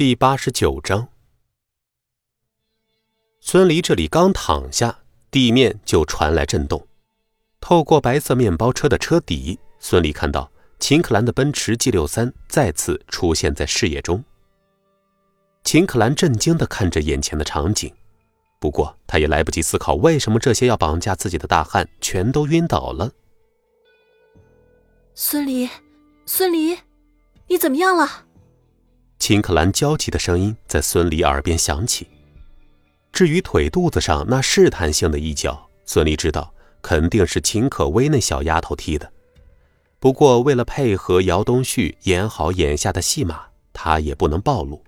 第八十九章，孙离这里刚躺下，地面就传来震动。透过白色面包车的车底，孙离看到秦可兰的奔驰 G 六三再次出现在视野中。秦可兰震惊的看着眼前的场景，不过他也来不及思考为什么这些要绑架自己的大汉全都晕倒了。孙离，孙离，你怎么样了？秦可兰焦急的声音在孙离耳边响起。至于腿肚子上那试探性的一脚，孙离知道肯定是秦可薇那小丫头踢的。不过为了配合姚东旭演好眼下的戏码，他也不能暴露。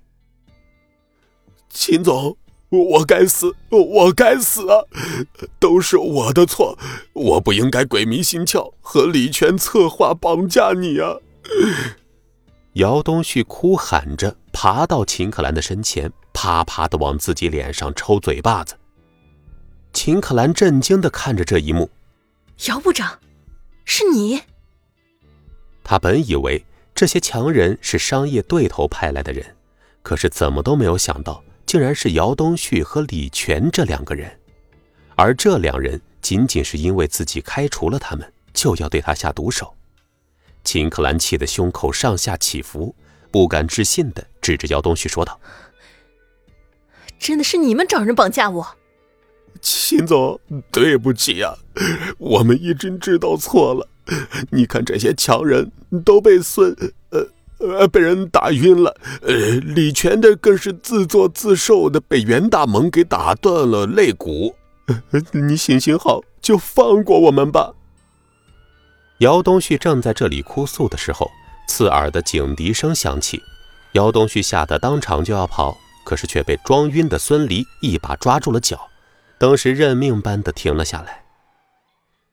秦总，我该死，我该死啊！都是我的错，我不应该鬼迷心窍和李全策划绑架你啊！姚东旭哭喊着爬到秦可兰的身前，啪啪的往自己脸上抽嘴巴子。秦可兰震惊的看着这一幕，姚部长，是你？他本以为这些强人是商业对头派来的人，可是怎么都没有想到，竟然是姚东旭和李全这两个人，而这两人仅仅是因为自己开除了他们，就要对他下毒手。秦克兰气得胸口上下起伏，不敢置信的指着姚东旭说道：“真的是你们找人绑架我？”秦总，对不起啊，我们已经知道错了。你看这些强人都被孙呃呃被人打晕了，呃，李全的更是自作自受的被袁大猛给打断了肋骨。你行行好，就放过我们吧。姚东旭正在这里哭诉的时候，刺耳的警笛声响起。姚东旭吓得当场就要跑，可是却被装晕的孙离一把抓住了脚，当时认命般的停了下来。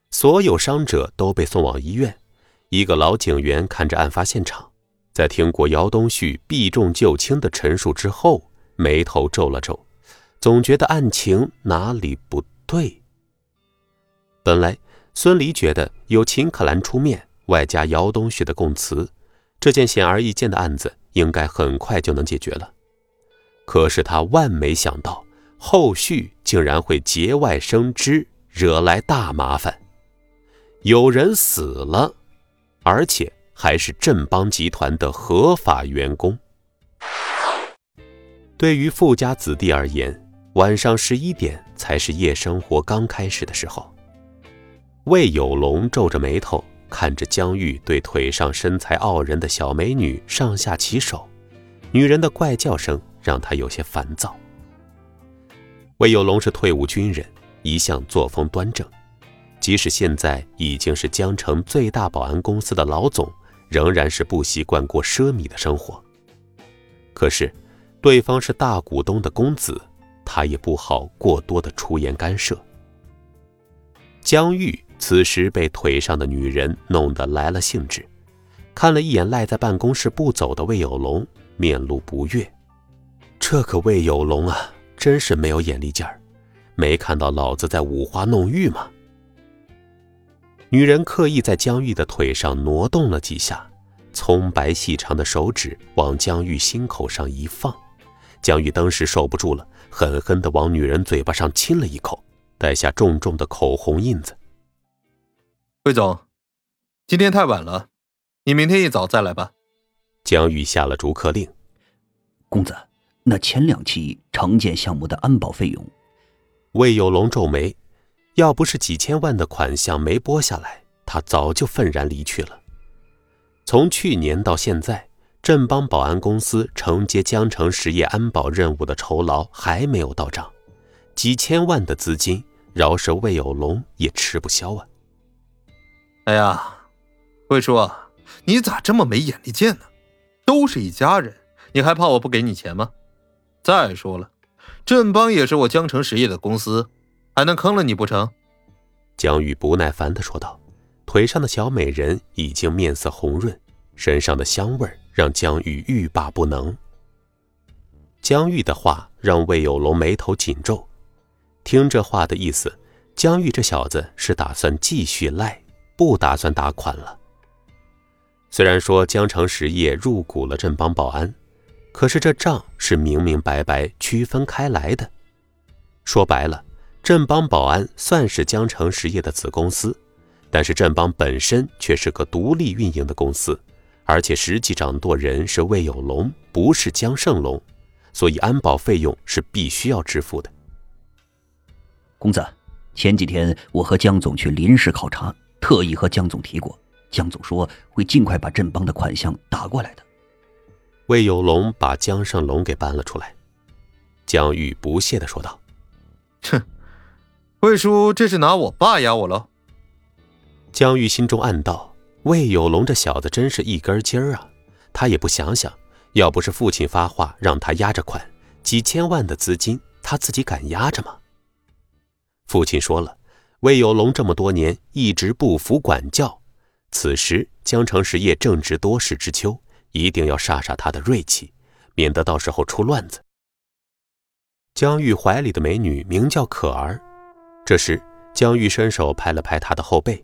所有伤者都被送往医院。一个老警员看着案发现场，在听过姚东旭避重就轻的陈述之后，眉头皱了皱，总觉得案情哪里不对。本来。孙离觉得有秦可兰出面，外加姚东旭的供词，这件显而易见的案子应该很快就能解决了。可是他万没想到，后续竟然会节外生枝，惹来大麻烦。有人死了，而且还是振邦集团的合法员工。对于富家子弟而言，晚上十一点才是夜生活刚开始的时候。魏有龙皱着眉头看着江玉对腿上身材傲人的小美女上下其手，女人的怪叫声让他有些烦躁。魏有龙是退伍军人，一向作风端正，即使现在已经是江城最大保安公司的老总，仍然是不习惯过奢靡的生活。可是，对方是大股东的公子，他也不好过多的出言干涉。江玉。此时被腿上的女人弄得来了兴致，看了一眼赖在办公室不走的魏有龙，面露不悦。这个魏有龙啊，真是没有眼力劲儿，没看到老子在五花弄玉吗？女人刻意在江玉的腿上挪动了几下，葱白细长的手指往江玉心口上一放，江玉当时受不住了，狠狠地往女人嘴巴上亲了一口，带下重重的口红印子。魏总，今天太晚了，你明天一早再来吧。江玉下了逐客令。公子，那前两期城建项目的安保费用？魏有龙皱眉，要不是几千万的款项没拨下来，他早就愤然离去了。从去年到现在，振邦保安公司承接江城实业安保任务的酬劳还没有到账，几千万的资金，饶是魏有龙也吃不消啊。哎呀，魏叔，你咋这么没眼力见呢？都是一家人，你还怕我不给你钱吗？再说了，振邦也是我江城实业的公司，还能坑了你不成？江玉不耐烦的说道。腿上的小美人已经面色红润，身上的香味让江玉欲罢不能。江玉的话让魏有龙眉头紧皱，听这话的意思，江玉这小子是打算继续赖。不打算打款了。虽然说江城实业入股了振邦保安，可是这账是明明白白区分开来的。说白了，振邦保安算是江城实业的子公司，但是振邦本身却是个独立运营的公司，而且实际掌舵人是魏有龙，不是江胜龙，所以安保费用是必须要支付的。公子，前几天我和江总去临时考察，特意和江总提过，江总说会尽快把振邦的款项打过来的。魏有龙把江胜龙给搬了出来，江玉不屑的说道：“哼，魏叔这是拿我爸压我喽？”江玉心中暗道：“魏有龙这小子真是一根筋儿啊！他也不想想，要不是父亲发话让他压着款，几千万的资金他自己敢压着吗？”父亲说了，魏有龙这么多年一直不服管教，此时江城实业正值多事之秋。一定要杀杀他的锐气，免得到时候出乱子。江玉怀里的美女名叫可儿，这时江玉伸手拍了拍她的后背，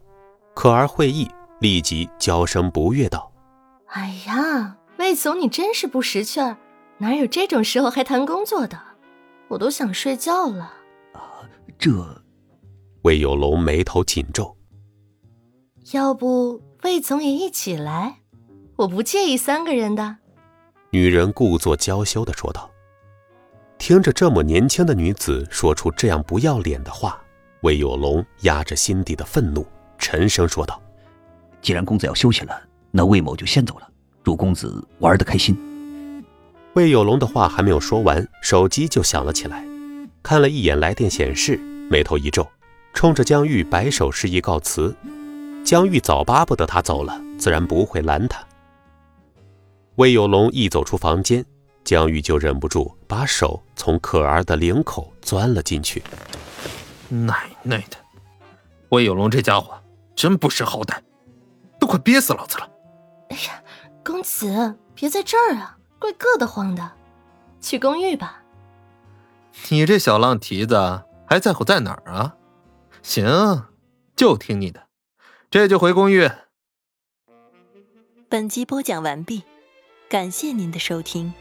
可儿会意，立即娇声不悦道：“哎呀，魏总你真是不识趣儿，哪有这种时候还谈工作的？我都想睡觉了。”啊，这……魏有龙眉头紧皱，要不魏总也一起来？我不介意三个人的。女人故作娇羞的说道。听着这么年轻的女子说出这样不要脸的话，魏有龙压着心底的愤怒，沉声说道：“既然公子要休息了，那魏某就先走了。祝公子玩的开心。”魏有龙的话还没有说完，手机就响了起来。看了一眼来电显示，眉头一皱，冲着江玉摆手示意告辞。江玉早巴不得他走了，自然不会拦他。魏有龙一走出房间，江玉就忍不住把手从可儿的领口钻了进去。奶奶的，魏有龙这家伙真不识好歹，都快憋死老子了！哎呀，公子别在这儿啊，怪硌得慌的，去公寓吧。你这小浪蹄子还在乎在哪儿啊？行，就听你的，这就回公寓。本集播讲完毕。感谢您的收听。